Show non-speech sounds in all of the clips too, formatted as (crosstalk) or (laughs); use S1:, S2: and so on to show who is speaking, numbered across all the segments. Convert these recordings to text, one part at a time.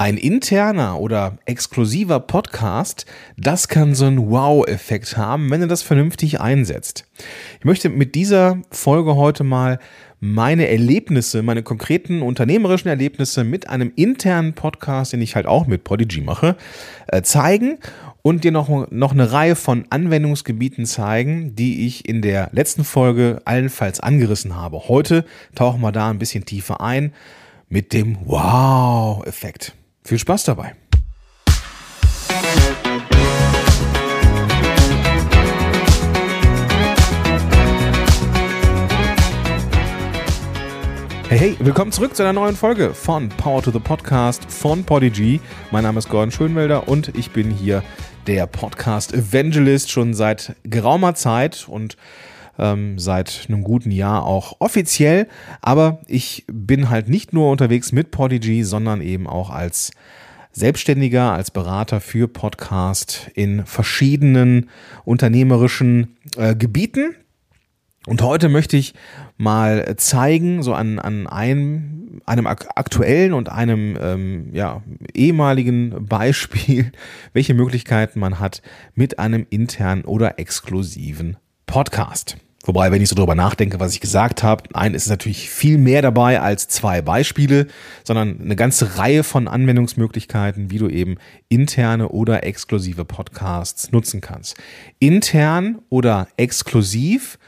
S1: Ein interner oder exklusiver Podcast, das kann so einen Wow-Effekt haben, wenn du das vernünftig einsetzt. Ich möchte mit dieser Folge heute mal meine Erlebnisse, meine konkreten unternehmerischen Erlebnisse mit einem internen Podcast, den ich halt auch mit Prodigy mache, äh, zeigen und dir noch, noch eine Reihe von Anwendungsgebieten zeigen, die ich in der letzten Folge allenfalls angerissen habe. Heute tauchen wir da ein bisschen tiefer ein mit dem Wow-Effekt. Viel Spaß dabei. Hey, hey, willkommen zurück zu einer neuen Folge von Power to the Podcast von Podigy. Mein Name ist Gordon Schönwelder und ich bin hier der Podcast Evangelist schon seit geraumer Zeit und ähm, seit einem guten Jahr auch offiziell. Aber ich bin halt nicht nur unterwegs mit Podigy, sondern eben auch als Selbstständiger, als Berater für Podcast in verschiedenen unternehmerischen äh, Gebieten. Und heute möchte ich mal zeigen, so an, an einem, einem aktuellen und einem ähm, ja, ehemaligen Beispiel, (laughs) welche Möglichkeiten man hat mit einem internen oder exklusiven Podcast. Wobei, wenn ich so drüber nachdenke, was ich gesagt habe, ein ist natürlich viel mehr dabei als zwei Beispiele, sondern eine ganze Reihe von Anwendungsmöglichkeiten, wie du eben interne oder exklusive Podcasts nutzen kannst. Intern oder exklusiv,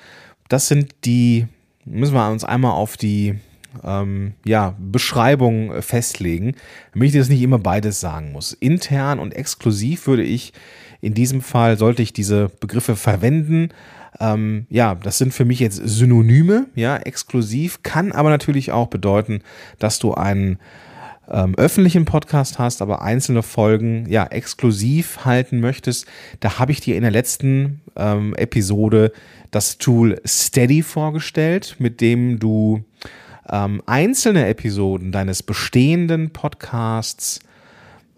S1: das sind die, müssen wir uns einmal auf die ähm, ja, Beschreibung festlegen, damit ich das nicht immer beides sagen muss. Intern und exklusiv würde ich in diesem Fall, sollte ich diese Begriffe verwenden, ähm, ja, das sind für mich jetzt Synonyme, ja, exklusiv, kann aber natürlich auch bedeuten, dass du einen ähm, öffentlichen Podcast hast, aber einzelne Folgen ja exklusiv halten möchtest. Da habe ich dir in der letzten ähm, Episode das Tool Steady vorgestellt, mit dem du ähm, einzelne Episoden deines bestehenden Podcasts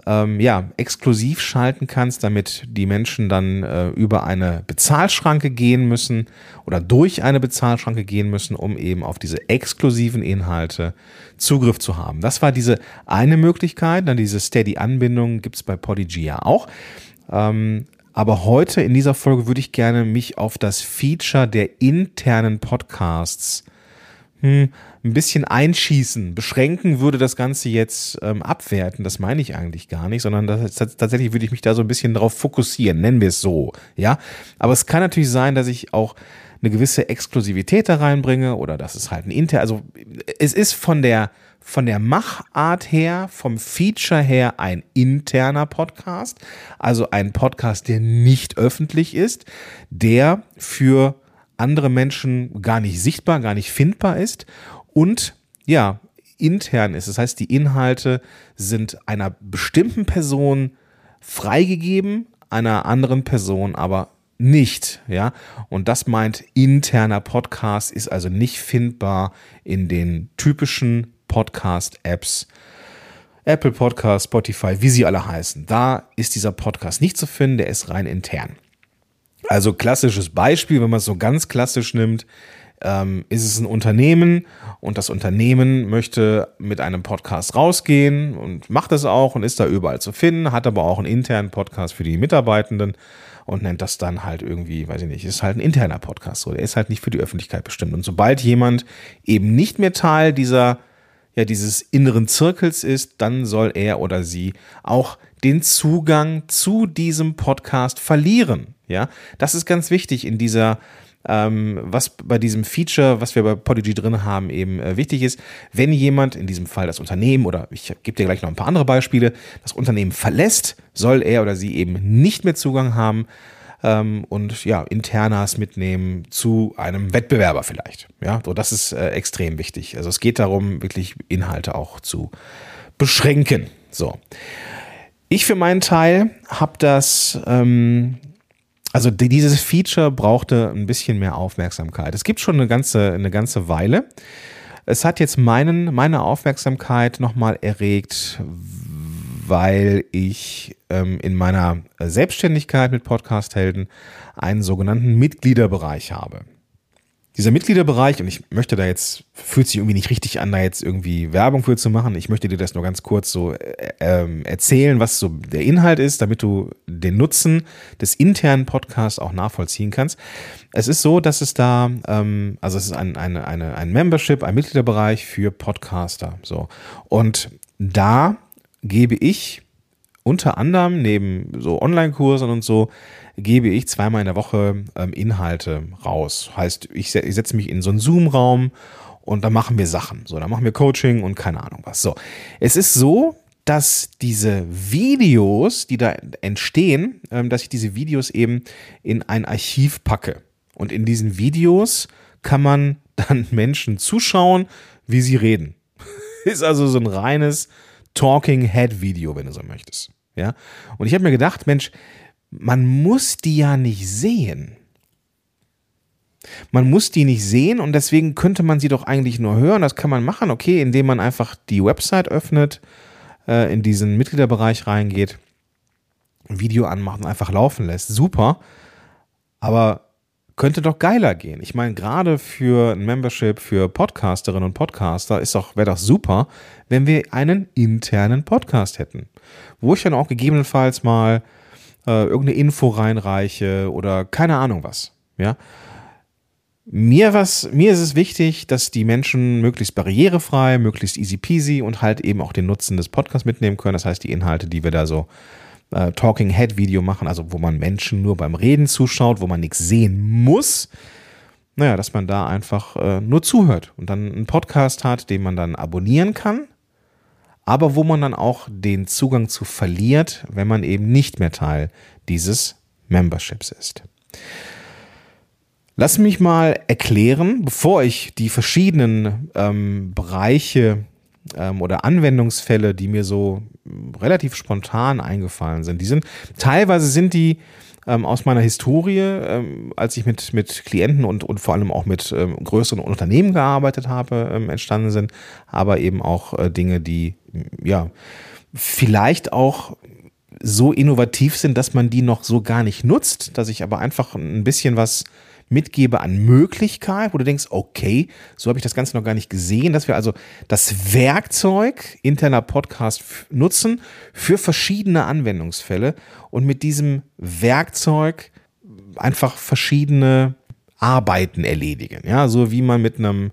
S1: ähm, ja, exklusiv schalten kannst, damit die Menschen dann äh, über eine Bezahlschranke gehen müssen oder durch eine Bezahlschranke gehen müssen, um eben auf diese exklusiven Inhalte Zugriff zu haben. Das war diese eine Möglichkeit. Dann diese Steady-Anbindung gibt's bei Podigy ja auch. Ähm, aber heute in dieser Folge würde ich gerne mich auf das Feature der internen Podcasts hm, ein bisschen einschießen, beschränken würde das Ganze jetzt ähm, abwerten. Das meine ich eigentlich gar nicht, sondern das, das, tatsächlich würde ich mich da so ein bisschen darauf fokussieren, nennen wir es so. Ja, aber es kann natürlich sein, dass ich auch eine gewisse Exklusivität da reinbringe oder dass es halt ein Inter, also es ist von der von der Machart her, vom Feature her ein interner Podcast, also ein Podcast, der nicht öffentlich ist, der für andere Menschen gar nicht sichtbar, gar nicht findbar ist und ja, intern ist. Das heißt, die Inhalte sind einer bestimmten Person freigegeben, einer anderen Person aber nicht, ja. Und das meint interner Podcast ist also nicht findbar in den typischen Podcast-Apps. Apple Podcast, Spotify, wie sie alle heißen. Da ist dieser Podcast nicht zu finden, der ist rein intern. Also klassisches Beispiel, wenn man es so ganz klassisch nimmt, ähm, ist es ein Unternehmen und das Unternehmen möchte mit einem Podcast rausgehen und macht es auch und ist da überall zu finden, hat aber auch einen internen Podcast für die Mitarbeitenden und nennt das dann halt irgendwie, weiß ich nicht, ist halt ein interner Podcast, so, der ist halt nicht für die Öffentlichkeit bestimmt. Und sobald jemand eben nicht mehr Teil dieser ja dieses inneren Zirkels ist, dann soll er oder sie auch den Zugang zu diesem Podcast verlieren. Ja, das ist ganz wichtig in dieser ähm, was bei diesem Feature, was wir bei Podigy drin haben, eben äh, wichtig ist, wenn jemand, in diesem Fall das Unternehmen oder ich gebe dir gleich noch ein paar andere Beispiele, das Unternehmen verlässt, soll er oder sie eben nicht mehr Zugang haben ähm, und ja, Internas mitnehmen zu einem Wettbewerber vielleicht. Ja, so das ist äh, extrem wichtig. Also es geht darum, wirklich Inhalte auch zu beschränken. So. Ich für meinen Teil habe das ähm, also dieses Feature brauchte ein bisschen mehr Aufmerksamkeit. Es gibt schon eine ganze, eine ganze Weile. Es hat jetzt meinen, meine Aufmerksamkeit nochmal erregt, weil ich ähm, in meiner Selbstständigkeit mit Podcast-Helden einen sogenannten Mitgliederbereich habe. Dieser Mitgliederbereich, und ich möchte da jetzt, fühlt sich irgendwie nicht richtig an, da jetzt irgendwie Werbung für zu machen. Ich möchte dir das nur ganz kurz so äh, ähm, erzählen, was so der Inhalt ist, damit du den Nutzen des internen Podcasts auch nachvollziehen kannst. Es ist so, dass es da, ähm, also es ist ein, eine, eine, ein Membership, ein Mitgliederbereich für Podcaster. So. Und da gebe ich unter anderem neben so Online-Kursen und so gebe ich zweimal in der Woche ähm, Inhalte raus. Heißt, ich, ich setze mich in so einen Zoom-Raum und da machen wir Sachen. So, da machen wir Coaching und keine Ahnung was. So, es ist so, dass diese Videos, die da entstehen, ähm, dass ich diese Videos eben in ein Archiv packe. Und in diesen Videos kann man (laughs) dann Menschen zuschauen, wie sie reden. (laughs) ist also so ein reines Talking Head Video, wenn du so möchtest. Ja. Und ich habe mir gedacht, Mensch, man muss die ja nicht sehen. Man muss die nicht sehen und deswegen könnte man sie doch eigentlich nur hören. Das kann man machen, okay, indem man einfach die Website öffnet, äh, in diesen Mitgliederbereich reingeht, ein Video anmacht und einfach laufen lässt. Super. Aber könnte doch geiler gehen. Ich meine, gerade für ein Membership für Podcasterinnen und Podcaster ist doch, wäre doch super, wenn wir einen internen Podcast hätten. Wo ich dann auch gegebenenfalls mal äh, irgendeine Info reinreiche oder keine Ahnung was. Ja. Mir, was, mir ist es wichtig, dass die Menschen möglichst barrierefrei, möglichst easy peasy und halt eben auch den Nutzen des Podcasts mitnehmen können. Das heißt, die Inhalte, die wir da so äh, Talking Head Video machen, also wo man Menschen nur beim Reden zuschaut, wo man nichts sehen muss. Naja, dass man da einfach äh, nur zuhört und dann einen Podcast hat, den man dann abonnieren kann, aber wo man dann auch den Zugang zu verliert, wenn man eben nicht mehr Teil dieses Memberships ist. Lass mich mal erklären, bevor ich die verschiedenen ähm, Bereiche ähm, oder Anwendungsfälle, die mir so relativ spontan eingefallen sind. Die sind teilweise sind die ähm, aus meiner Historie, ähm, als ich mit, mit Klienten und, und vor allem auch mit ähm, größeren Unternehmen gearbeitet habe, ähm, entstanden sind, aber eben auch äh, Dinge, die ja vielleicht auch so innovativ sind, dass man die noch so gar nicht nutzt, dass ich aber einfach ein bisschen was mitgebe an Möglichkeit, wo du denkst, okay, so habe ich das Ganze noch gar nicht gesehen, dass wir also das Werkzeug interner Podcast nutzen für verschiedene Anwendungsfälle und mit diesem Werkzeug einfach verschiedene Arbeiten erledigen. Ja, so wie man mit einem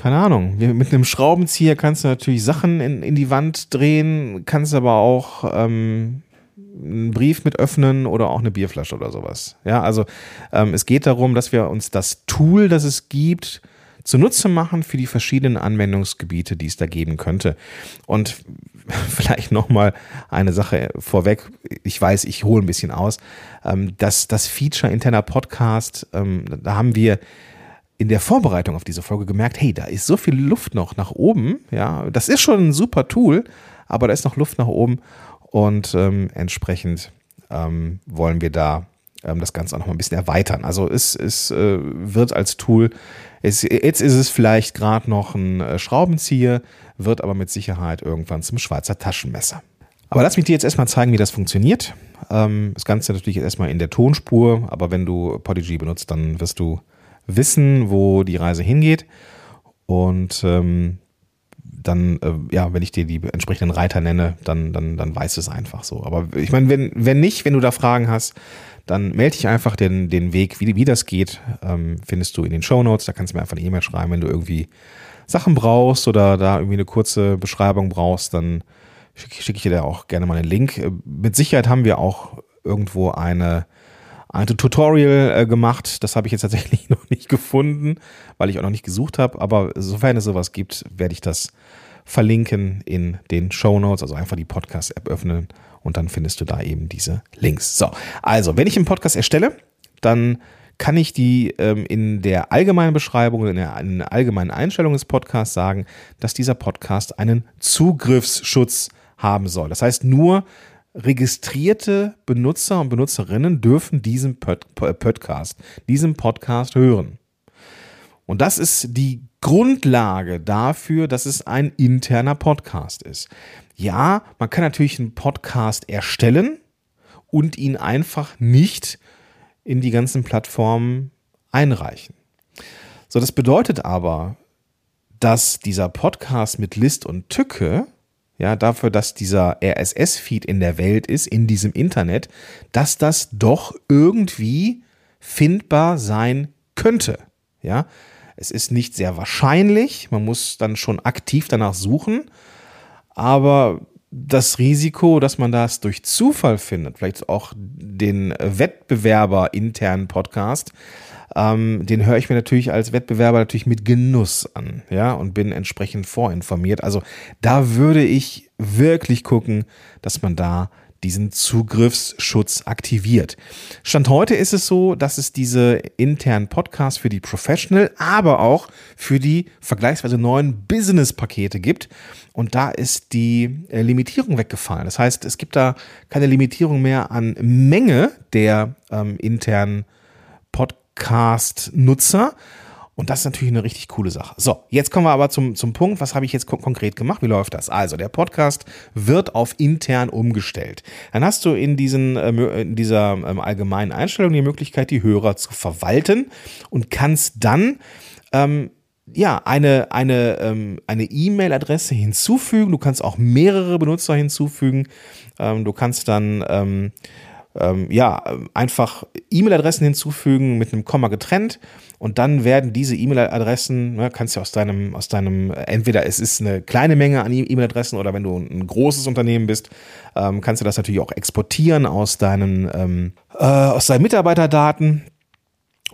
S1: keine Ahnung, mit einem Schraubenzieher kannst du natürlich Sachen in, in die Wand drehen, kannst aber auch ähm, einen Brief mit öffnen oder auch eine Bierflasche oder sowas. Ja, also ähm, es geht darum, dass wir uns das Tool, das es gibt, zunutze machen für die verschiedenen Anwendungsgebiete, die es da geben könnte. Und (laughs) vielleicht nochmal eine Sache vorweg. Ich weiß, ich hole ein bisschen aus. Ähm, das, das Feature interner Podcast, ähm, da haben wir in der Vorbereitung auf diese Folge gemerkt, hey, da ist so viel Luft noch nach oben. Ja, das ist schon ein super Tool, aber da ist noch Luft nach oben und ähm, entsprechend ähm, wollen wir da ähm, das Ganze auch noch mal ein bisschen erweitern. Also es, es äh, wird als Tool, es, jetzt ist es vielleicht gerade noch ein äh, Schraubenzieher, wird aber mit Sicherheit irgendwann zum Schweizer Taschenmesser. Aber lass mich dir jetzt erstmal zeigen, wie das funktioniert. Ähm, das Ganze natürlich erstmal in der Tonspur, aber wenn du Podigy benutzt, dann wirst du wissen, wo die Reise hingeht. Und ähm, dann, äh, ja, wenn ich dir die entsprechenden Reiter nenne, dann, dann, dann weißt du es einfach so. Aber ich meine, wenn, wenn nicht, wenn du da Fragen hast, dann melde dich einfach den, den Weg, wie, wie das geht, ähm, findest du in den Show Notes. Da kannst du mir einfach eine E-Mail schreiben, wenn du irgendwie Sachen brauchst oder da irgendwie eine kurze Beschreibung brauchst, dann schicke schick ich dir da auch gerne mal einen Link. Äh, mit Sicherheit haben wir auch irgendwo eine, ein Tutorial äh, gemacht. Das habe ich jetzt tatsächlich (laughs) noch nicht gefunden, weil ich auch noch nicht gesucht habe. Aber sofern es sowas gibt, werde ich das verlinken in den Show Notes. Also einfach die Podcast-App öffnen und dann findest du da eben diese Links. So, also wenn ich einen Podcast erstelle, dann kann ich die ähm, in der allgemeinen Beschreibung, in der, in der allgemeinen Einstellung des Podcasts sagen, dass dieser Podcast einen Zugriffsschutz haben soll. Das heißt, nur registrierte Benutzer und Benutzerinnen dürfen diesen Podcast, diesen Podcast hören. Und das ist die Grundlage dafür, dass es ein interner Podcast ist. Ja, man kann natürlich einen Podcast erstellen und ihn einfach nicht in die ganzen Plattformen einreichen. So, das bedeutet aber, dass dieser Podcast mit List und Tücke, ja, dafür, dass dieser RSS-Feed in der Welt ist, in diesem Internet, dass das doch irgendwie findbar sein könnte. Ja, es ist nicht sehr wahrscheinlich, man muss dann schon aktiv danach suchen, aber das Risiko, dass man das durch Zufall findet, vielleicht auch den Wettbewerber internen Podcast, ähm, den höre ich mir natürlich als Wettbewerber natürlich mit Genuss an, ja, und bin entsprechend vorinformiert. Also da würde ich wirklich gucken, dass man da diesen Zugriffsschutz aktiviert. Stand heute ist es so, dass es diese internen Podcasts für die Professional, aber auch für die vergleichsweise neuen Business-Pakete gibt. Und da ist die äh, Limitierung weggefallen. Das heißt, es gibt da keine Limitierung mehr an Menge der ähm, internen Podcast-Nutzer, und das ist natürlich eine richtig coole Sache. So, jetzt kommen wir aber zum, zum Punkt, was habe ich jetzt kon konkret gemacht? Wie läuft das? Also, der Podcast wird auf intern umgestellt. Dann hast du in, diesen, äh, in dieser ähm, allgemeinen Einstellung die Möglichkeit, die Hörer zu verwalten und kannst dann ähm, ja, eine, eine, ähm, eine E-Mail-Adresse hinzufügen. Du kannst auch mehrere Benutzer hinzufügen. Ähm, du kannst dann ähm, ähm, ja, einfach E-Mail-Adressen hinzufügen mit einem Komma getrennt. Und dann werden diese E-Mail-Adressen, ne, kannst du aus deinem, aus deinem, entweder es ist eine kleine Menge an E-Mail-Adressen oder wenn du ein großes Unternehmen bist, ähm, kannst du das natürlich auch exportieren aus deinen, ähm, äh, aus deinen Mitarbeiterdaten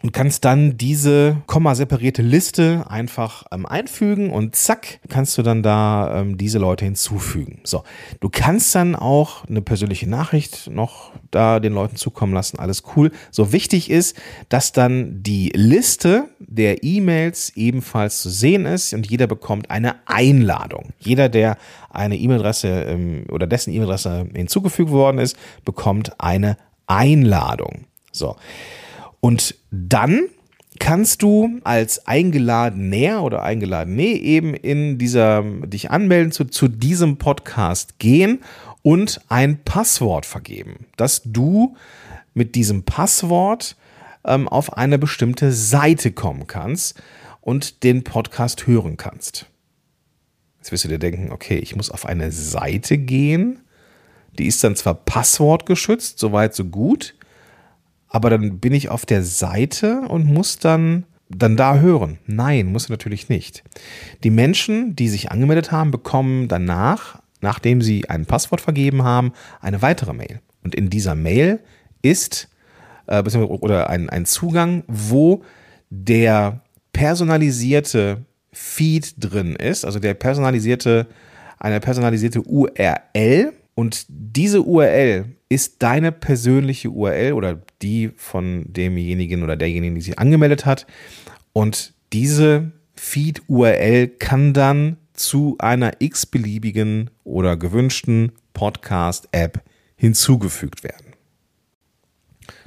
S1: und kannst dann diese komma-separierte Liste einfach ähm, einfügen und zack, kannst du dann da ähm, diese Leute hinzufügen. So, du kannst dann auch eine persönliche Nachricht noch da den Leuten zukommen lassen, alles cool. So wichtig ist, dass dann die Liste der E-Mails ebenfalls zu sehen ist und jeder bekommt eine Einladung. Jeder, der eine E-Mail-Adresse ähm, oder dessen E-Mail-Adresse hinzugefügt worden ist, bekommt eine Einladung. So. Und dann kannst du als Eingeladener oder Eingeladene eben in dieser, dich anmelden zu, zu diesem Podcast gehen und ein Passwort vergeben, dass du mit diesem Passwort ähm, auf eine bestimmte Seite kommen kannst und den Podcast hören kannst. Jetzt wirst du dir denken, okay, ich muss auf eine Seite gehen, die ist dann zwar passwortgeschützt, soweit so gut, aber dann bin ich auf der Seite und muss dann dann da hören. Nein, muss natürlich nicht. Die Menschen, die sich angemeldet haben, bekommen danach, nachdem sie ein Passwort vergeben haben, eine weitere Mail. Und in dieser Mail ist äh, oder ein, ein Zugang, wo der personalisierte Feed drin ist, also der personalisierte, eine personalisierte URL. Und diese URL ist deine persönliche URL oder die von demjenigen oder derjenigen, die sich angemeldet hat. Und diese Feed-URL kann dann zu einer x-beliebigen oder gewünschten Podcast-App hinzugefügt werden.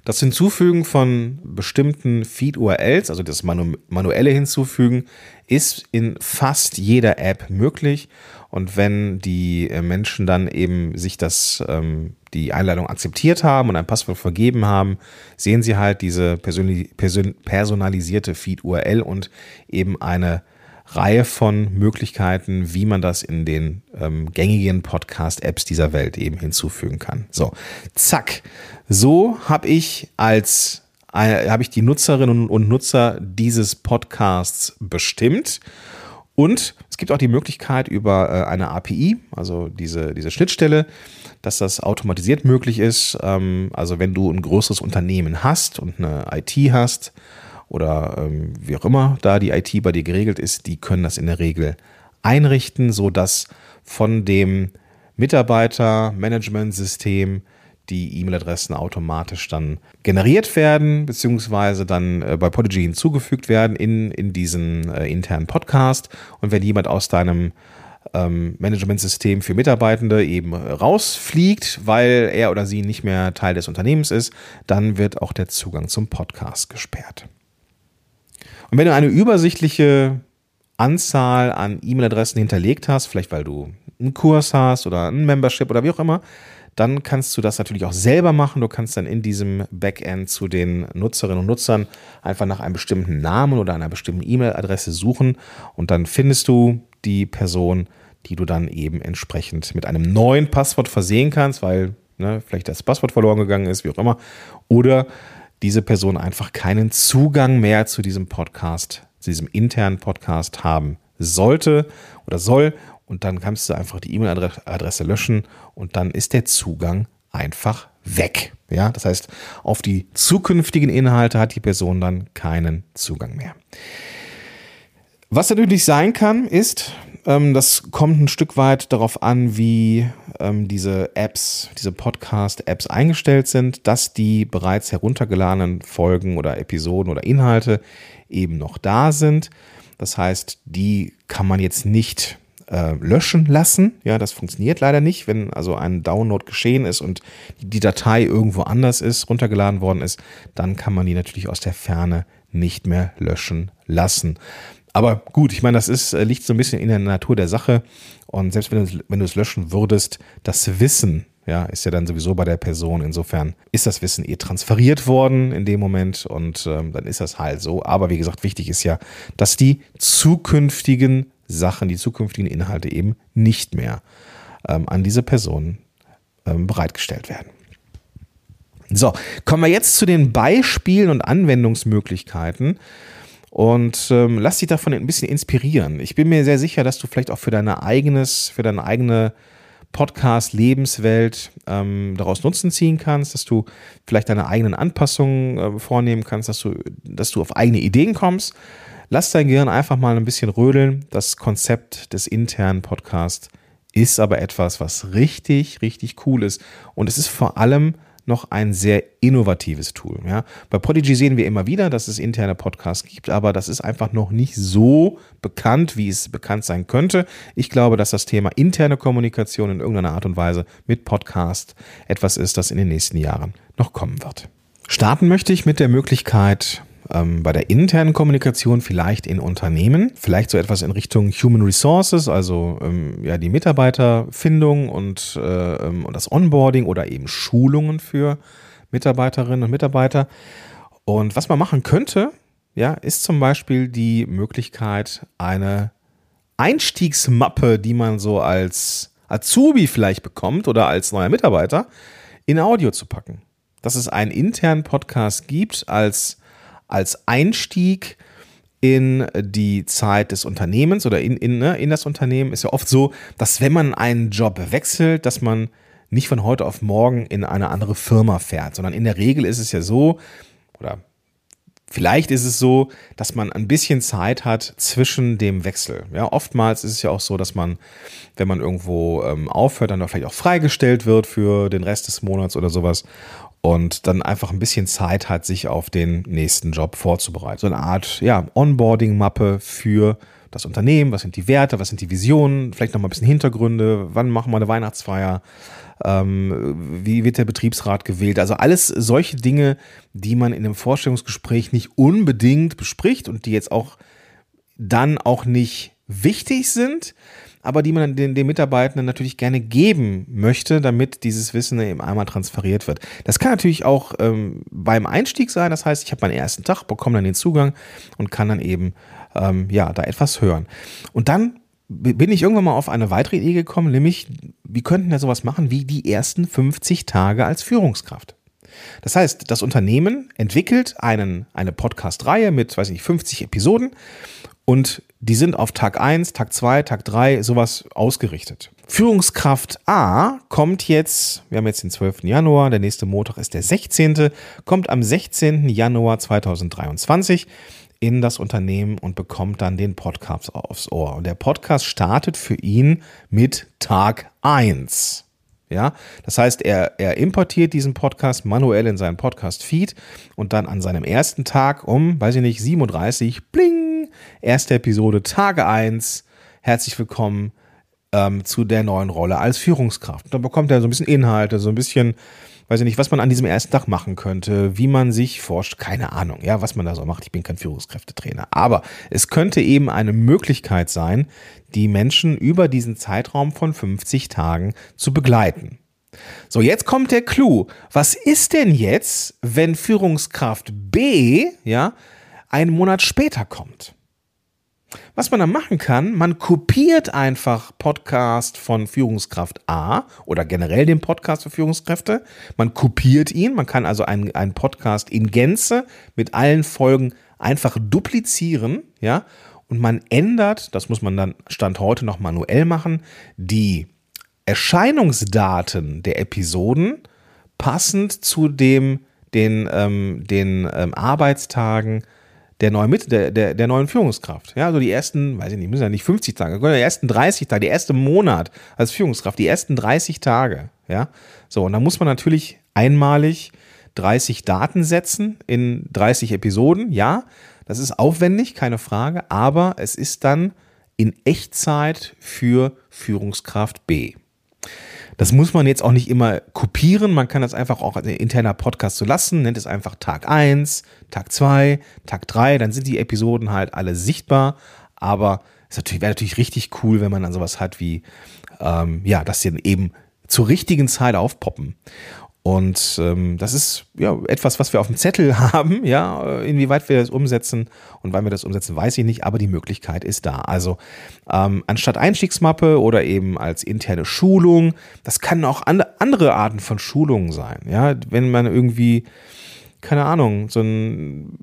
S1: Das Hinzufügen von bestimmten Feed-URLs, also das manu manuelle Hinzufügen, ist in fast jeder App möglich und wenn die äh, Menschen dann eben sich das, ähm, die Einladung akzeptiert haben und ein Passwort vergeben haben, sehen sie halt diese personalisierte Feed-URL und eben eine Reihe von Möglichkeiten, wie man das in den ähm, gängigen Podcast-Apps dieser Welt eben hinzufügen kann. So, zack. So habe ich als äh, habe ich die Nutzerinnen und Nutzer dieses Podcasts bestimmt und es gibt auch die Möglichkeit über äh, eine API, also diese, diese Schnittstelle, dass das automatisiert möglich ist. Ähm, also wenn du ein größeres Unternehmen hast und eine IT hast oder ähm, wie auch immer da die IT bei dir geregelt ist, die können das in der Regel einrichten, sodass von dem Mitarbeiter-Management-System die E-Mail-Adressen automatisch dann generiert werden, beziehungsweise dann äh, bei Podigy hinzugefügt werden in, in diesen äh, internen Podcast. Und wenn jemand aus deinem ähm, Managementsystem für Mitarbeitende eben rausfliegt, weil er oder sie nicht mehr Teil des Unternehmens ist, dann wird auch der Zugang zum Podcast gesperrt. Und wenn du eine übersichtliche Anzahl an E-Mail-Adressen hinterlegt hast, vielleicht weil du einen Kurs hast oder ein Membership oder wie auch immer, dann kannst du das natürlich auch selber machen. Du kannst dann in diesem Backend zu den Nutzerinnen und Nutzern einfach nach einem bestimmten Namen oder einer bestimmten E-Mail-Adresse suchen und dann findest du die Person, die du dann eben entsprechend mit einem neuen Passwort versehen kannst, weil ne, vielleicht das Passwort verloren gegangen ist, wie auch immer. Oder diese Person einfach keinen Zugang mehr zu diesem Podcast, zu diesem internen Podcast haben sollte oder soll. Und dann kannst du einfach die E-Mail-Adresse löschen und dann ist der Zugang einfach weg. Ja, das heißt, auf die zukünftigen Inhalte hat die Person dann keinen Zugang mehr. Was natürlich sein kann, ist, ähm, das kommt ein Stück weit darauf an, wie ähm, diese Apps, diese Podcast-Apps eingestellt sind, dass die bereits heruntergeladenen Folgen oder Episoden oder Inhalte eben noch da sind. Das heißt, die kann man jetzt nicht äh, löschen lassen. Ja, das funktioniert leider nicht, wenn also ein Download geschehen ist und die Datei irgendwo anders ist, runtergeladen worden ist, dann kann man die natürlich aus der Ferne nicht mehr löschen lassen. Aber gut, ich meine, das ist, äh, liegt so ein bisschen in der Natur der Sache. Und selbst wenn du, wenn du es löschen würdest, das Wissen, ja, ist ja dann sowieso bei der Person. Insofern ist das Wissen eh transferiert worden in dem Moment und ähm, dann ist das halt so. Aber wie gesagt, wichtig ist ja, dass die zukünftigen Sachen, die zukünftigen Inhalte eben nicht mehr ähm, an diese Person ähm, bereitgestellt werden. So, kommen wir jetzt zu den Beispielen und Anwendungsmöglichkeiten und ähm, lass dich davon ein bisschen inspirieren. Ich bin mir sehr sicher, dass du vielleicht auch für deine eigenes, für deine eigene Podcast-Lebenswelt ähm, daraus Nutzen ziehen kannst, dass du vielleicht deine eigenen Anpassungen äh, vornehmen kannst, dass du, dass du auf eigene Ideen kommst. Lass dein Gehirn einfach mal ein bisschen rödeln. Das Konzept des internen Podcasts ist aber etwas, was richtig, richtig cool ist. Und es ist vor allem noch ein sehr innovatives Tool. Ja. Bei Podigy sehen wir immer wieder, dass es interne Podcasts gibt, aber das ist einfach noch nicht so bekannt, wie es bekannt sein könnte. Ich glaube, dass das Thema interne Kommunikation in irgendeiner Art und Weise mit Podcast etwas ist, das in den nächsten Jahren noch kommen wird. Starten möchte ich mit der Möglichkeit, ähm, bei der internen Kommunikation vielleicht in Unternehmen, vielleicht so etwas in Richtung Human Resources, also ähm, ja die Mitarbeiterfindung und, äh, ähm, und das Onboarding oder eben Schulungen für Mitarbeiterinnen und Mitarbeiter. Und was man machen könnte, ja, ist zum Beispiel die Möglichkeit, eine Einstiegsmappe, die man so als Azubi vielleicht bekommt oder als neuer Mitarbeiter, in Audio zu packen. Dass es einen internen Podcast gibt als als Einstieg in die Zeit des Unternehmens oder in, in, ne, in das Unternehmen ist ja oft so, dass wenn man einen Job wechselt, dass man nicht von heute auf morgen in eine andere Firma fährt, sondern in der Regel ist es ja so, oder vielleicht ist es so, dass man ein bisschen Zeit hat zwischen dem Wechsel. Ja, oftmals ist es ja auch so, dass man, wenn man irgendwo ähm, aufhört, dann vielleicht auch freigestellt wird für den Rest des Monats oder sowas und dann einfach ein bisschen Zeit hat, sich auf den nächsten Job vorzubereiten. So eine Art ja, Onboarding-Mappe für das Unternehmen, was sind die Werte, was sind die Visionen, vielleicht noch mal ein bisschen Hintergründe, wann machen wir eine Weihnachtsfeier, ähm, wie wird der Betriebsrat gewählt, also alles solche Dinge, die man in einem Vorstellungsgespräch nicht unbedingt bespricht und die jetzt auch dann auch nicht wichtig sind, aber die man den, den Mitarbeitenden natürlich gerne geben möchte, damit dieses Wissen eben einmal transferiert wird. Das kann natürlich auch ähm, beim Einstieg sein, das heißt, ich habe meinen ersten Tag, bekomme dann den Zugang und kann dann eben ähm, ja da etwas hören. Und dann bin ich irgendwann mal auf eine weitere Idee gekommen, nämlich, wir könnten ja sowas machen wie die ersten 50 Tage als Führungskraft. Das heißt, das Unternehmen entwickelt einen, eine Podcast-Reihe mit, weiß ich nicht, 50 Episoden und die sind auf Tag 1, Tag 2, Tag 3 sowas ausgerichtet. Führungskraft A kommt jetzt, wir haben jetzt den 12. Januar, der nächste Montag ist der 16., kommt am 16. Januar 2023 in das Unternehmen und bekommt dann den Podcast aufs Ohr. Und der Podcast startet für ihn mit Tag 1. Ja, das heißt, er, er importiert diesen Podcast manuell in seinen Podcast-Feed und dann an seinem ersten Tag um, weiß ich nicht, 37, bling, Erste Episode, Tage 1. Herzlich willkommen ähm, zu der neuen Rolle als Führungskraft. Dann bekommt er so ein bisschen Inhalte, so ein bisschen, weiß ich nicht, was man an diesem ersten Tag machen könnte, wie man sich forscht, keine Ahnung, ja, was man da so macht. Ich bin kein Führungskräftetrainer. Aber es könnte eben eine Möglichkeit sein, die Menschen über diesen Zeitraum von 50 Tagen zu begleiten. So, jetzt kommt der Clou. Was ist denn jetzt, wenn Führungskraft B, ja, einen Monat später kommt? Was man dann machen kann, man kopiert einfach Podcast von Führungskraft A oder generell den Podcast für Führungskräfte. Man kopiert ihn. Man kann also einen, einen Podcast in Gänze mit allen Folgen einfach duplizieren, ja. Und man ändert, das muss man dann Stand heute noch manuell machen, die Erscheinungsdaten der Episoden passend zu dem, den, ähm, den ähm, Arbeitstagen der neuen, Mit der, der, der neuen Führungskraft. Ja, also die ersten, weiß ich nicht, müssen ja nicht 50 Tage, die ersten 30 Tage, der erste Monat als Führungskraft, die ersten 30 Tage. Ja, so, und da muss man natürlich einmalig 30 Daten setzen in 30 Episoden. Ja, das ist aufwendig, keine Frage, aber es ist dann in Echtzeit für Führungskraft B. Das muss man jetzt auch nicht immer kopieren. Man kann das einfach auch als interner Podcast so lassen. Nennt es einfach Tag 1, Tag 2, Tag 3. Dann sind die Episoden halt alle sichtbar. Aber es wäre natürlich richtig cool, wenn man dann sowas hat wie, ähm, ja, dass sie eben zur richtigen Zeit aufpoppen. Und ähm, das ist ja etwas, was wir auf dem Zettel (laughs) haben. Ja, inwieweit wir das umsetzen und wann wir das umsetzen, weiß ich nicht, aber die Möglichkeit ist da. Also ähm, anstatt Einstiegsmappe oder eben als interne Schulung, das kann auch andere Arten von Schulungen sein. Ja, wenn man irgendwie keine Ahnung, so ein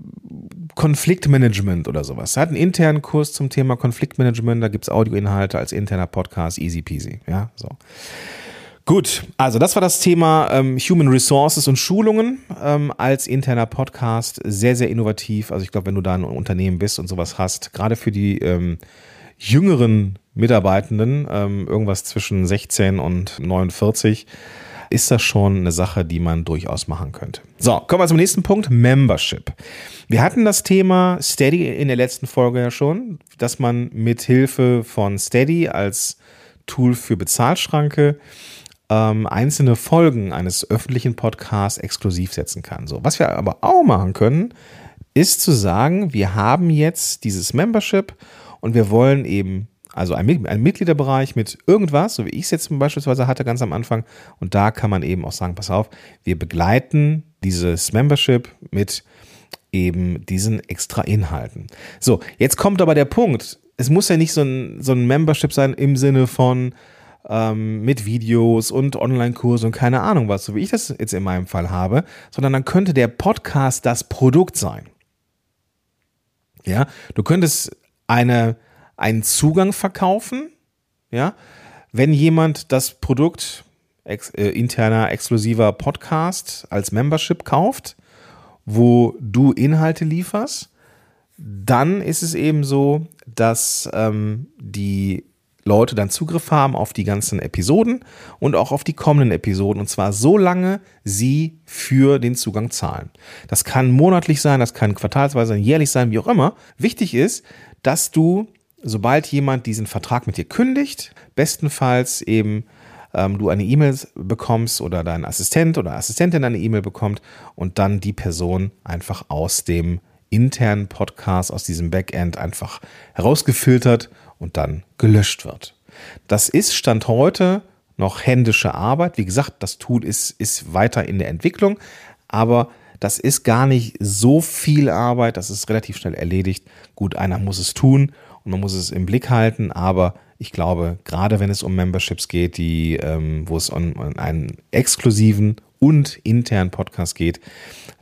S1: Konfliktmanagement oder sowas. Er hat einen internen Kurs zum Thema Konfliktmanagement, da gibt es Audioinhalte als interner Podcast, easy peasy. Ja, so. Gut, also das war das Thema ähm, Human Resources und Schulungen ähm, als interner Podcast. Sehr, sehr innovativ. Also ich glaube, wenn du da ein Unternehmen bist und sowas hast, gerade für die ähm, jüngeren Mitarbeitenden, ähm, irgendwas zwischen 16 und 49, ist das schon eine Sache, die man durchaus machen könnte. So, kommen wir zum nächsten Punkt, Membership. Wir hatten das Thema Steady in der letzten Folge ja schon, dass man mit Hilfe von Steady als Tool für Bezahlschranke ähm, einzelne Folgen eines öffentlichen Podcasts exklusiv setzen kann. So, was wir aber auch machen können, ist zu sagen, wir haben jetzt dieses Membership und wir wollen eben also ein, ein Mitgliederbereich mit irgendwas, so wie ich es jetzt beispielsweise hatte ganz am Anfang. Und da kann man eben auch sagen, pass auf, wir begleiten dieses Membership mit eben diesen extra Inhalten. So, jetzt kommt aber der Punkt. Es muss ja nicht so ein, so ein Membership sein im Sinne von, ähm, mit Videos und Online-Kurse und keine Ahnung was, so wie ich das jetzt in meinem Fall habe, sondern dann könnte der Podcast das Produkt sein. Ja, du könntest eine, einen Zugang verkaufen, ja, wenn jemand das Produkt ex, äh, interner exklusiver Podcast als Membership kauft, wo du Inhalte lieferst, dann ist es eben so, dass ähm, die Leute dann Zugriff haben auf die ganzen Episoden und auch auf die kommenden Episoden. Und zwar so lange sie für den Zugang zahlen. Das kann monatlich sein, das kann quartalsweise sein, jährlich sein, wie auch immer. Wichtig ist, dass du, sobald jemand diesen Vertrag mit dir kündigt, bestenfalls eben ähm, du eine E-Mail bekommst oder dein Assistent oder Assistentin eine E-Mail bekommt und dann die Person einfach aus dem internen Podcast, aus diesem Backend einfach herausgefiltert und dann gelöscht wird. Das ist Stand heute noch händische Arbeit. Wie gesagt, das Tool ist, ist weiter in der Entwicklung, aber das ist gar nicht so viel Arbeit, das ist relativ schnell erledigt. Gut, einer muss es tun und man muss es im Blick halten, aber ich glaube, gerade wenn es um Memberships geht, die, ähm, wo es um, einen exklusiven und internen Podcast geht,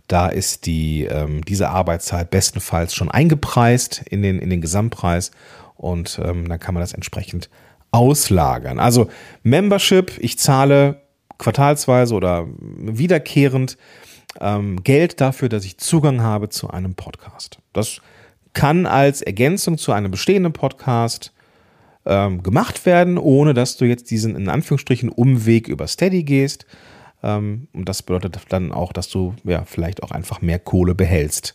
S1: da ist die, ähm, diese Arbeitszeit bestenfalls schon eingepreist in den, in den Gesamtpreis und ähm, dann kann man das entsprechend auslagern. Also Membership, ich zahle quartalsweise oder wiederkehrend ähm, Geld dafür, dass ich Zugang habe zu einem Podcast. Das kann als Ergänzung zu einem bestehenden Podcast ähm, gemacht werden, ohne dass du jetzt diesen in Anführungsstrichen Umweg über Steady gehst. Ähm, und das bedeutet dann auch, dass du ja vielleicht auch einfach mehr Kohle behältst,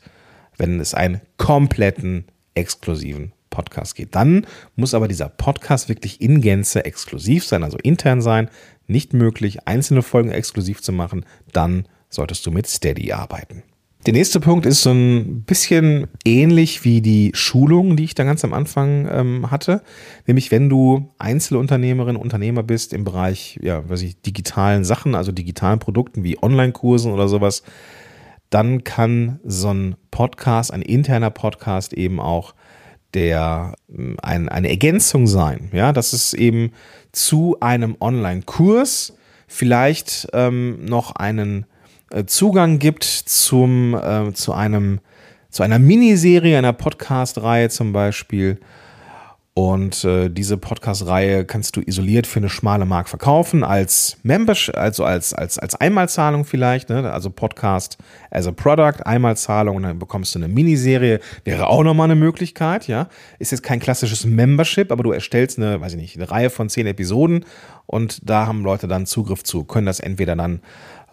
S1: wenn es einen kompletten exklusiven Podcast geht. Dann muss aber dieser Podcast wirklich in Gänze exklusiv sein, also intern sein. Nicht möglich, einzelne Folgen exklusiv zu machen. Dann solltest du mit Steady arbeiten. Der nächste Punkt ist so ein bisschen ähnlich wie die Schulung, die ich da ganz am Anfang ähm, hatte. Nämlich, wenn du Einzelunternehmerin, Unternehmer bist im Bereich, ja, weiß ich, digitalen Sachen, also digitalen Produkten wie Online-Kursen oder sowas, dann kann so ein Podcast, ein interner Podcast eben auch der ähm, ein, eine Ergänzung sein. Ja, dass es eben zu einem Online-Kurs vielleicht ähm, noch einen äh, Zugang gibt zum, äh, zu einem, zu einer Miniserie, einer Podcast-Reihe zum Beispiel. Und äh, diese Podcast-Reihe kannst du isoliert für eine schmale Mark verkaufen, als Membership, also als, als, als Einmalzahlung vielleicht, ne? also Podcast as a Product, Einmalzahlung und dann bekommst du eine Miniserie, wäre auch nochmal eine Möglichkeit, ja. Ist jetzt kein klassisches Membership, aber du erstellst eine, weiß ich nicht, eine Reihe von zehn Episoden und da haben Leute dann Zugriff zu, können das entweder dann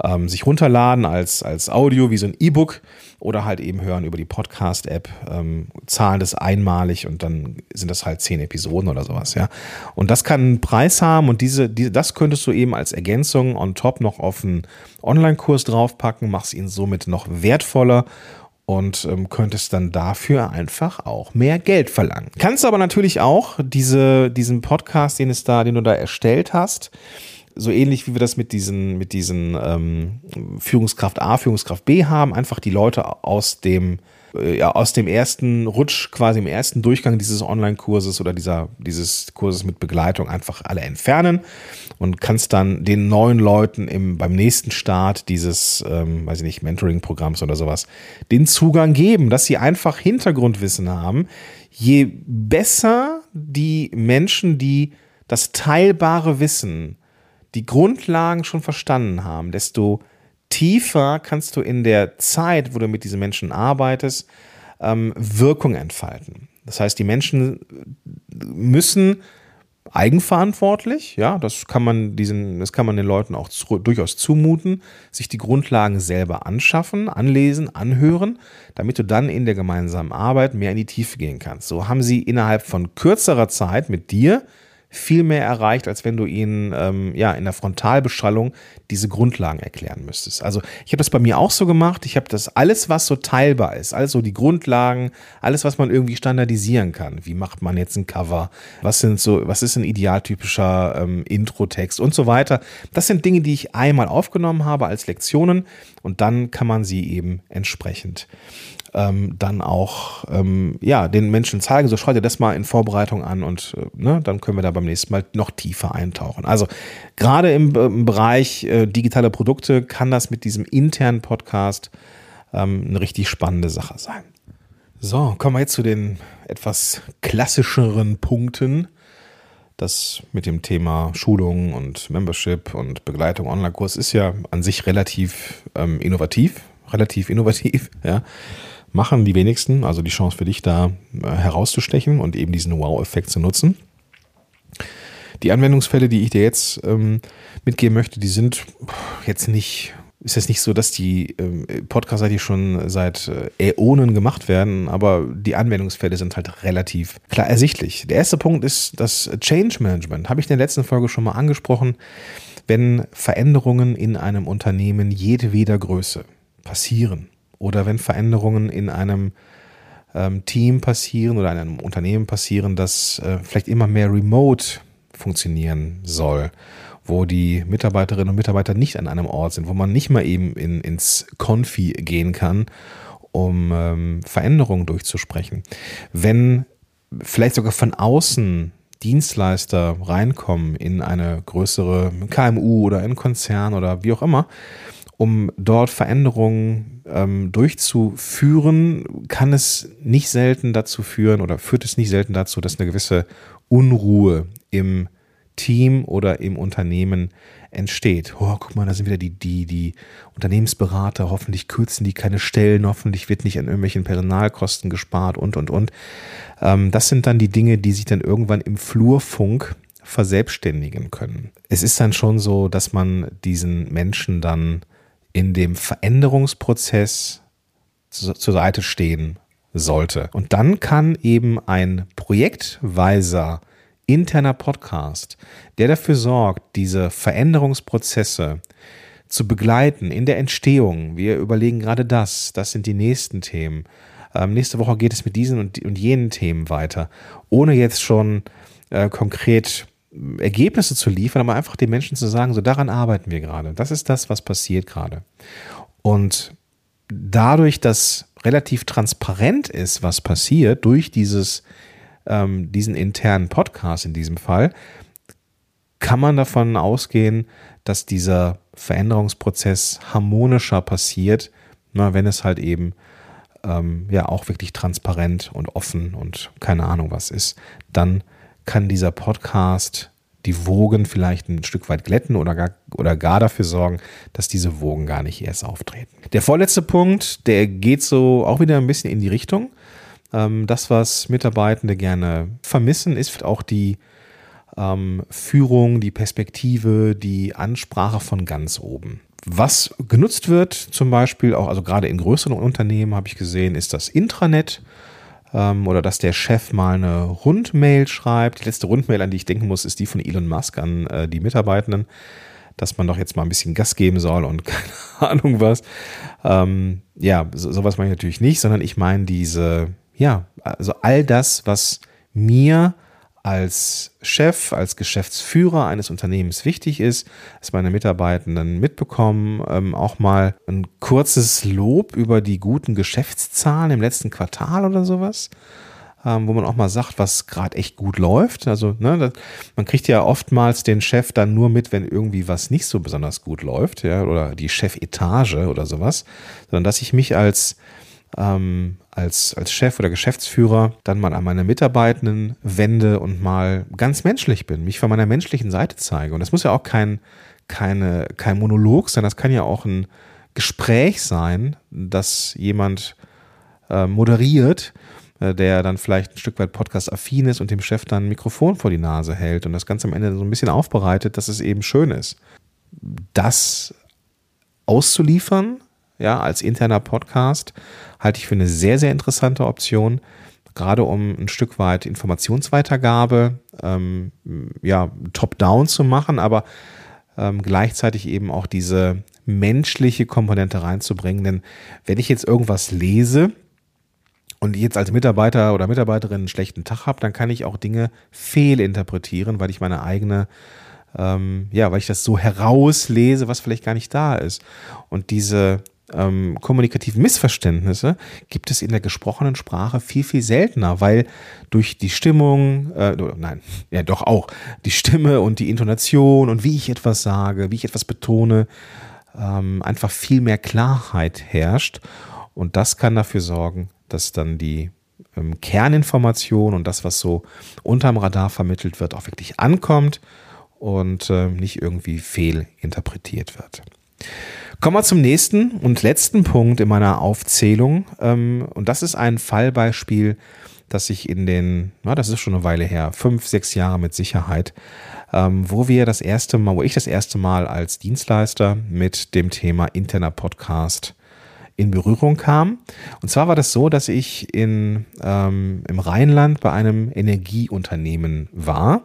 S1: ähm, sich runterladen als, als Audio wie so ein E-Book oder halt eben hören über die Podcast-App, ähm, zahlen das einmalig und dann sind das halt zehn Episoden oder sowas, ja. Und das kann einen Preis haben und diese, diese, das könntest du eben als Ergänzung on top noch auf einen Online-Kurs draufpacken, machst ihn somit noch wertvoller und ähm, könntest dann dafür einfach auch mehr Geld verlangen. Kannst aber natürlich auch diese, diesen Podcast, den es da, den du da erstellt hast, so ähnlich wie wir das mit diesen, mit diesen ähm, Führungskraft A, Führungskraft B haben, einfach die Leute aus dem, äh, ja, aus dem ersten Rutsch, quasi im ersten Durchgang dieses Online-Kurses oder dieser, dieses Kurses mit Begleitung einfach alle entfernen und kannst dann den neuen Leuten im, beim nächsten Start dieses, ähm, weiß ich nicht, Mentoring-Programms oder sowas, den Zugang geben, dass sie einfach Hintergrundwissen haben. Je besser die Menschen, die das teilbare Wissen die Grundlagen schon verstanden haben, desto tiefer kannst du in der Zeit, wo du mit diesen Menschen arbeitest, ähm, Wirkung entfalten. Das heißt, die Menschen müssen eigenverantwortlich, ja, das kann man diesen, das kann man den Leuten auch zu, durchaus zumuten, sich die Grundlagen selber anschaffen, anlesen, anhören, damit du dann in der gemeinsamen Arbeit mehr in die Tiefe gehen kannst. So haben sie innerhalb von kürzerer Zeit mit dir viel mehr erreicht, als wenn du ihnen ähm, ja in der Frontalbeschallung diese Grundlagen erklären müsstest. Also ich habe das bei mir auch so gemacht. Ich habe das alles, was so teilbar ist, also die Grundlagen, alles, was man irgendwie standardisieren kann. Wie macht man jetzt ein Cover? Was sind so, was ist ein idealtypischer ähm, Intro-Text und so weiter? Das sind Dinge, die ich einmal aufgenommen habe als Lektionen und dann kann man sie eben entsprechend ähm, dann auch ähm, ja, den Menschen zeigen. So schau dir das mal in Vorbereitung an und äh, ne, dann können wir da beim nächsten Mal noch tiefer eintauchen. Also gerade im, im Bereich äh, digitale Produkte kann das mit diesem internen Podcast ähm, eine richtig spannende Sache sein. So, kommen wir jetzt zu den etwas klassischeren Punkten. Das mit dem Thema Schulung und Membership und Begleitung Online-Kurs ist ja an sich relativ ähm, innovativ, relativ innovativ, (laughs) ja machen die wenigsten. Also die Chance für dich da äh, herauszustechen und eben diesen Wow-Effekt zu nutzen. Die Anwendungsfälle, die ich dir jetzt ähm, mitgeben möchte, die sind jetzt nicht, ist jetzt nicht so, dass die ähm, Podcasts eigentlich schon seit äh, Äonen gemacht werden, aber die Anwendungsfälle sind halt relativ klar ersichtlich. Der erste Punkt ist das Change Management. Habe ich in der letzten Folge schon mal angesprochen. Wenn Veränderungen in einem Unternehmen jedweder Größe passieren, oder wenn Veränderungen in einem ähm, Team passieren oder in einem Unternehmen passieren, das äh, vielleicht immer mehr remote funktionieren soll, wo die Mitarbeiterinnen und Mitarbeiter nicht an einem Ort sind, wo man nicht mal eben in, ins Konfi gehen kann, um ähm, Veränderungen durchzusprechen. Wenn vielleicht sogar von außen Dienstleister reinkommen in eine größere KMU oder in Konzern oder wie auch immer, um dort Veränderungen ähm, durchzuführen, kann es nicht selten dazu führen oder führt es nicht selten dazu, dass eine gewisse Unruhe im Team oder im Unternehmen entsteht. Oh, guck mal, da sind wieder die, die, die Unternehmensberater, hoffentlich kürzen die keine Stellen, hoffentlich wird nicht an irgendwelchen Personalkosten gespart und, und, und. Ähm, das sind dann die Dinge, die sich dann irgendwann im Flurfunk verselbstständigen können. Es ist dann schon so, dass man diesen Menschen dann in dem Veränderungsprozess zur Seite stehen sollte. Und dann kann eben ein projektweiser interner Podcast, der dafür sorgt, diese Veränderungsprozesse zu begleiten in der Entstehung. Wir überlegen gerade das, das sind die nächsten Themen. Ähm, nächste Woche geht es mit diesen und, und jenen Themen weiter, ohne jetzt schon äh, konkret Ergebnisse zu liefern, aber einfach den Menschen zu sagen, so daran arbeiten wir gerade. Das ist das, was passiert gerade. Und dadurch, dass relativ transparent ist, was passiert, durch dieses, ähm, diesen internen Podcast in diesem Fall, kann man davon ausgehen, dass dieser Veränderungsprozess harmonischer passiert, na, wenn es halt eben ähm, ja auch wirklich transparent und offen und keine Ahnung was ist, dann kann dieser Podcast die Wogen vielleicht ein Stück weit glätten oder gar, oder gar dafür sorgen, dass diese Wogen gar nicht erst auftreten. Der vorletzte Punkt, der geht so auch wieder ein bisschen in die Richtung. Ähm, das, was Mitarbeitende gerne vermissen, ist auch die ähm, Führung, die Perspektive, die Ansprache von ganz oben. Was genutzt wird, zum Beispiel auch, also gerade in größeren Unternehmen habe ich gesehen, ist das Intranet ähm, oder dass der Chef mal eine Rundmail schreibt. Die letzte Rundmail, an die ich denken muss, ist die von Elon Musk an äh, die Mitarbeitenden, dass man doch jetzt mal ein bisschen Gas geben soll und (laughs) keine Ahnung was. Ähm, ja, so, sowas meine ich natürlich nicht, sondern ich meine diese, ja, also all das, was mir als Chef, als Geschäftsführer eines Unternehmens wichtig ist, dass meine Mitarbeitenden mitbekommen, ähm, auch mal ein kurzes Lob über die guten Geschäftszahlen im letzten Quartal oder sowas, ähm, wo man auch mal sagt, was gerade echt gut läuft. Also ne, das, man kriegt ja oftmals den Chef dann nur mit, wenn irgendwie was nicht so besonders gut läuft, ja, oder die Chefetage oder sowas, sondern dass ich mich als ähm, als, als Chef oder Geschäftsführer dann mal an meine Mitarbeitenden wende und mal ganz menschlich bin, mich von meiner menschlichen Seite zeige. Und das muss ja auch kein, keine, kein Monolog sein, das kann ja auch ein Gespräch sein, das jemand äh, moderiert, äh, der dann vielleicht ein Stück weit podcast-affin ist und dem Chef dann ein Mikrofon vor die Nase hält und das Ganze am Ende so ein bisschen aufbereitet, dass es eben schön ist. Das auszuliefern, ja, als interner Podcast, halte ich für eine sehr, sehr interessante Option, gerade um ein Stück weit Informationsweitergabe, ähm, ja, top-down zu machen, aber ähm, gleichzeitig eben auch diese menschliche Komponente reinzubringen. Denn wenn ich jetzt irgendwas lese, und jetzt als Mitarbeiter oder Mitarbeiterin einen schlechten Tag habe, dann kann ich auch Dinge fehlinterpretieren, weil ich meine eigene, ähm, ja, weil ich das so herauslese, was vielleicht gar nicht da ist. Und diese ähm, kommunikativen Missverständnisse gibt es in der gesprochenen Sprache viel, viel seltener, weil durch die Stimmung, äh, nein, ja doch auch, die Stimme und die Intonation und wie ich etwas sage, wie ich etwas betone, ähm, einfach viel mehr Klarheit herrscht. Und das kann dafür sorgen, dass dann die ähm, Kerninformation und das, was so unterm Radar vermittelt wird, auch wirklich ankommt und äh, nicht irgendwie fehlinterpretiert wird. Kommen wir zum nächsten und letzten Punkt in meiner Aufzählung. Ähm, und das ist ein Fallbeispiel, das ich in den, na, das ist schon eine Weile her, fünf, sechs Jahre mit Sicherheit, ähm, wo wir das erste Mal, wo ich das erste Mal als Dienstleister mit dem Thema interner Podcast in Berührung kam. Und zwar war das so, dass ich in, ähm, im Rheinland bei einem Energieunternehmen war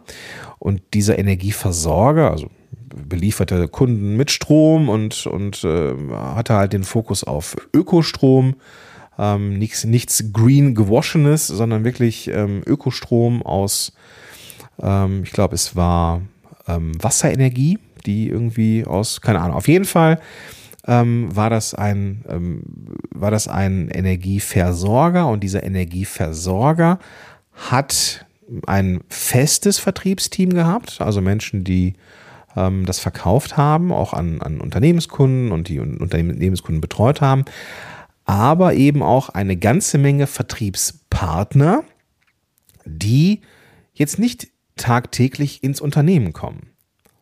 S1: und dieser Energieversorger, also belieferte Kunden mit Strom und, und äh, hatte halt den Fokus auf Ökostrom. Ähm, nichts, nichts green gewaschenes, sondern wirklich ähm, Ökostrom aus, ähm, ich glaube, es war ähm, Wasserenergie, die irgendwie aus, keine Ahnung, auf jeden Fall ähm, war das ein, ähm, war das ein Energieversorger und dieser Energieversorger hat ein festes Vertriebsteam gehabt, also Menschen, die ähm, das verkauft haben, auch an, an Unternehmenskunden und die Unternehmenskunden betreut haben, aber eben auch eine ganze Menge Vertriebspartner, die jetzt nicht tagtäglich ins Unternehmen kommen,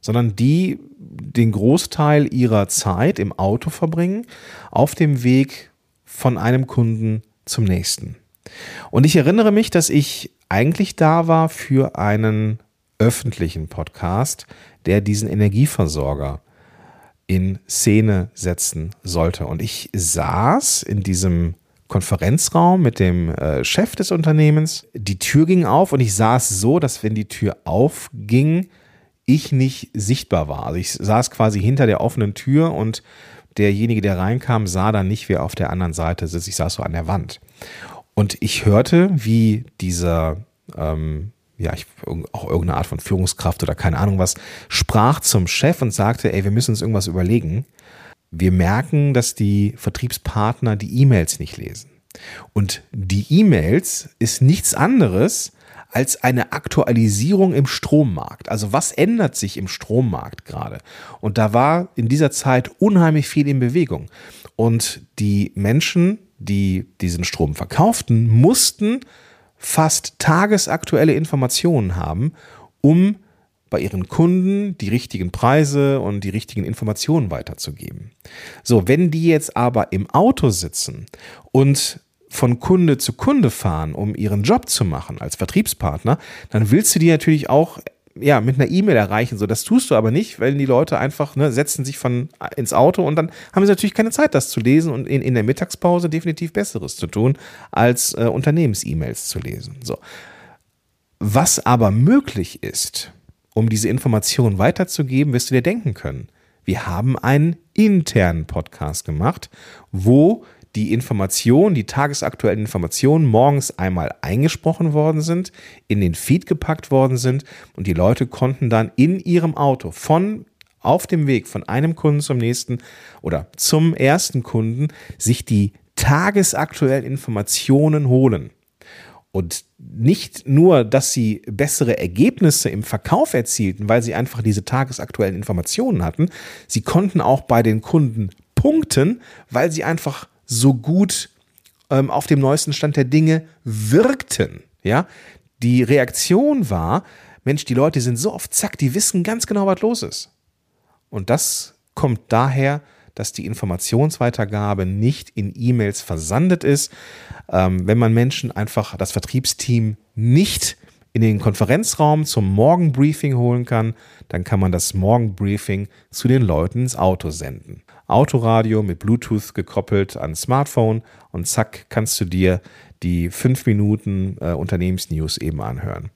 S1: sondern die den Großteil ihrer Zeit im Auto verbringen, auf dem Weg von einem Kunden zum nächsten. Und ich erinnere mich, dass ich eigentlich da war für einen öffentlichen Podcast, der diesen Energieversorger in Szene setzen sollte. Und ich saß in diesem Konferenzraum mit dem äh, Chef des Unternehmens. Die Tür ging auf und ich saß so, dass wenn die Tür aufging, ich nicht sichtbar war. Also ich saß quasi hinter der offenen Tür und derjenige, der reinkam, sah dann nicht, wer auf der anderen Seite sitzt. Ich saß so an der Wand. Und ich hörte, wie dieser, ähm, ja, ich, auch irgendeine Art von Führungskraft oder keine Ahnung was, sprach zum Chef und sagte, ey, wir müssen uns irgendwas überlegen. Wir merken, dass die Vertriebspartner die E-Mails nicht lesen. Und die E-Mails ist nichts anderes als eine Aktualisierung im Strommarkt. Also was ändert sich im Strommarkt gerade? Und da war in dieser Zeit unheimlich viel in Bewegung. Und die Menschen, die diesen Strom verkauften, mussten fast tagesaktuelle Informationen haben, um bei ihren Kunden die richtigen Preise und die richtigen Informationen weiterzugeben. So, wenn die jetzt aber im Auto sitzen und von Kunde zu Kunde fahren, um ihren Job zu machen als Vertriebspartner, dann willst du die natürlich auch ja, mit einer E-Mail erreichen. So, das tust du aber nicht, weil die Leute einfach ne, setzen sich von ins Auto und dann haben sie natürlich keine Zeit, das zu lesen und in, in der Mittagspause definitiv Besseres zu tun, als äh, Unternehmens-E-Mails zu lesen. So. Was aber möglich ist, um diese Informationen weiterzugeben, wirst du dir denken können. Wir haben einen internen Podcast gemacht, wo die Informationen, die tagesaktuellen Informationen morgens einmal eingesprochen worden sind, in den Feed gepackt worden sind und die Leute konnten dann in ihrem Auto von auf dem Weg von einem Kunden zum nächsten oder zum ersten Kunden sich die tagesaktuellen Informationen holen. Und nicht nur, dass sie bessere Ergebnisse im Verkauf erzielten, weil sie einfach diese tagesaktuellen Informationen hatten, sie konnten auch bei den Kunden punkten, weil sie einfach so gut ähm, auf dem neuesten Stand der Dinge wirkten. Ja, die Reaktion war, Mensch, die Leute sind so oft zack, die wissen ganz genau, was los ist. Und das kommt daher, dass die Informationsweitergabe nicht in E-Mails versandet ist. Ähm, wenn man Menschen einfach das Vertriebsteam nicht in den Konferenzraum zum Morgenbriefing holen kann, dann kann man das Morgenbriefing zu den Leuten ins Auto senden. Autoradio mit Bluetooth gekoppelt an Smartphone und zack, kannst du dir die fünf Minuten äh, Unternehmensnews eben anhören.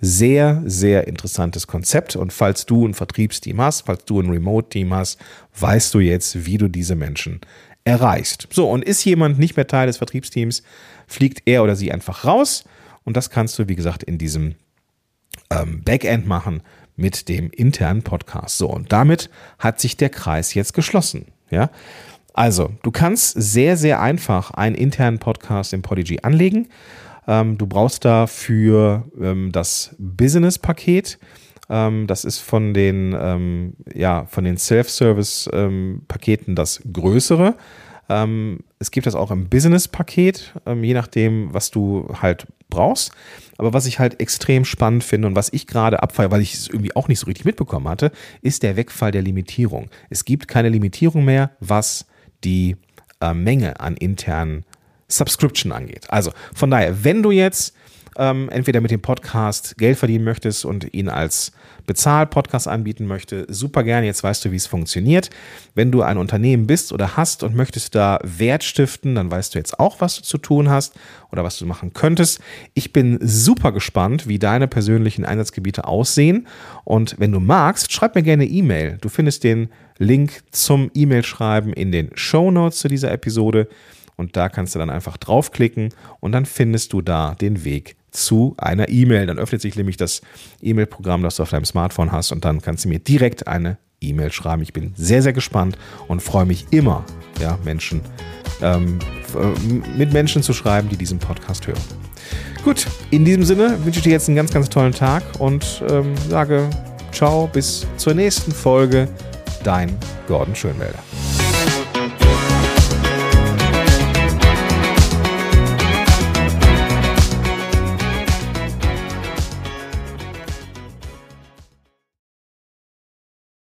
S1: Sehr, sehr interessantes Konzept. Und falls du ein Vertriebsteam hast, falls du ein Remote-Team hast, weißt du jetzt, wie du diese Menschen erreichst. So, und ist jemand nicht mehr Teil des Vertriebsteams, fliegt er oder sie einfach raus. Und das kannst du, wie gesagt, in diesem ähm, Backend machen mit dem internen Podcast. So, und damit hat sich der Kreis jetzt geschlossen. Ja, also du kannst sehr, sehr einfach einen internen Podcast im Podigy anlegen. Ähm, du brauchst dafür ähm, das Business-Paket. Ähm, das ist von den, ähm, ja, von den Self-Service-Paketen das größere. Ähm, es gibt das auch im Business-Paket, ähm, je nachdem, was du halt brauchst. Aber was ich halt extrem spannend finde und was ich gerade abfeiere, weil ich es irgendwie auch nicht so richtig mitbekommen hatte, ist der Wegfall der Limitierung. Es gibt keine Limitierung mehr, was die äh, Menge an internen Subscription angeht. Also von daher, wenn du jetzt ähm, entweder mit dem Podcast Geld verdienen möchtest und ihn als Bezahl-Podcast anbieten möchte, super gerne. Jetzt weißt du, wie es funktioniert. Wenn du ein Unternehmen bist oder hast und möchtest da Wert stiften, dann weißt du jetzt auch, was du zu tun hast oder was du machen könntest. Ich bin super gespannt, wie deine persönlichen Einsatzgebiete aussehen. Und wenn du magst, schreib mir gerne E-Mail. Du findest den Link zum E-Mail-Schreiben in den Show Notes zu dieser Episode. Und da kannst du dann einfach draufklicken und dann findest du da den Weg zu einer E-Mail. Dann öffnet sich nämlich das E-Mail-Programm, das du auf deinem Smartphone hast und dann kannst du mir direkt eine E-Mail schreiben. Ich bin sehr, sehr gespannt und freue mich immer, ja, Menschen, ähm, äh, mit Menschen zu schreiben, die diesen Podcast hören. Gut, in diesem Sinne wünsche ich dir jetzt einen ganz, ganz tollen Tag und ähm, sage ciao, bis zur nächsten Folge. Dein Gordon Schönwälder.